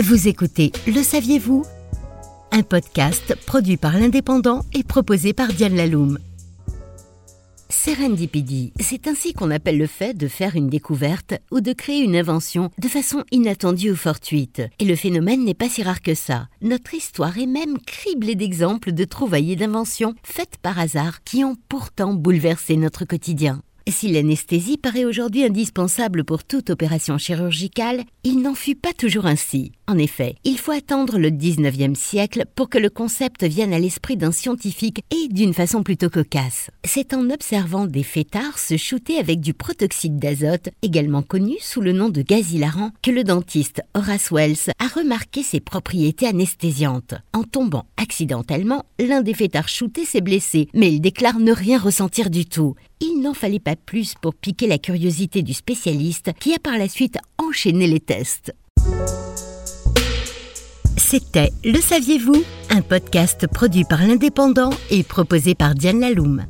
Vous écoutez Le saviez-vous? Un podcast produit par l'Indépendant et proposé par Diane Laloum. Serendipity, c'est ainsi qu'on appelle le fait de faire une découverte ou de créer une invention de façon inattendue ou fortuite. Et le phénomène n'est pas si rare que ça. Notre histoire est même criblée d'exemples de trouvailles et d'inventions faites par hasard qui ont pourtant bouleversé notre quotidien. Si l'anesthésie paraît aujourd'hui indispensable pour toute opération chirurgicale, il n'en fut pas toujours ainsi. En effet, il faut attendre le 19e siècle pour que le concept vienne à l'esprit d'un scientifique et d'une façon plutôt cocasse. C'est en observant des fêtards se shooter avec du protoxyde d'azote, également connu sous le nom de gaz hilarant, que le dentiste Horace Wells a remarqué ses propriétés anesthésiantes. En tombant accidentellement, l'un des fêtards shootés s'est blessé, mais il déclare ne rien ressentir du tout. N'en fallait pas plus pour piquer la curiosité du spécialiste qui a par la suite enchaîné les tests. C'était Le Saviez-vous? Un podcast produit par l'Indépendant et proposé par Diane Laloum.